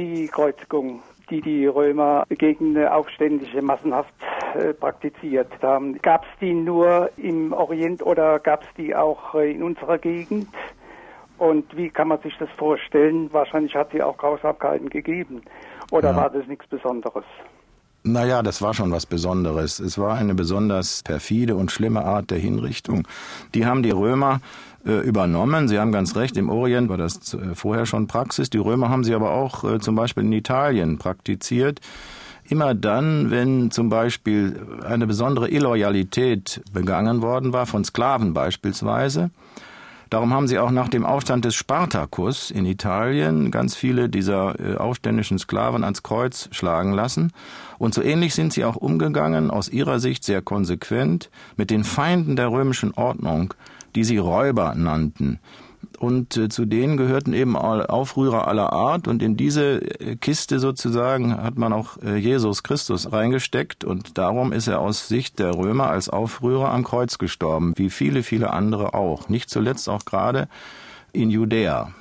die Kreuzigung die die Römer gegen Aufständische massenhaft äh, praktiziert haben. Gab es die nur im Orient oder gab es die auch äh, in unserer Gegend? Und wie kann man sich das vorstellen? Wahrscheinlich hat sie auch Grausamkeiten gegeben. Oder ja. war das nichts Besonderes? Naja, das war schon was Besonderes. Es war eine besonders perfide und schlimme Art der Hinrichtung. Die haben die Römer äh, übernommen. Sie haben ganz recht, im Orient war das äh, vorher schon Praxis. Die Römer haben sie aber auch äh, zum Beispiel in Italien praktiziert. Immer dann, wenn zum Beispiel eine besondere Illoyalität begangen worden war, von Sklaven beispielsweise, Darum haben sie auch nach dem Aufstand des Spartacus in Italien ganz viele dieser äh, aufständischen Sklaven ans Kreuz schlagen lassen. Und so ähnlich sind sie auch umgegangen, aus ihrer Sicht sehr konsequent, mit den Feinden der römischen Ordnung, die sie Räuber nannten und äh, zu denen gehörten eben Aufrührer aller Art. Und in diese äh, Kiste sozusagen hat man auch äh, Jesus Christus reingesteckt. Und darum ist er aus Sicht der Römer als Aufrührer am Kreuz gestorben, wie viele, viele andere auch, nicht zuletzt auch gerade in Judäa.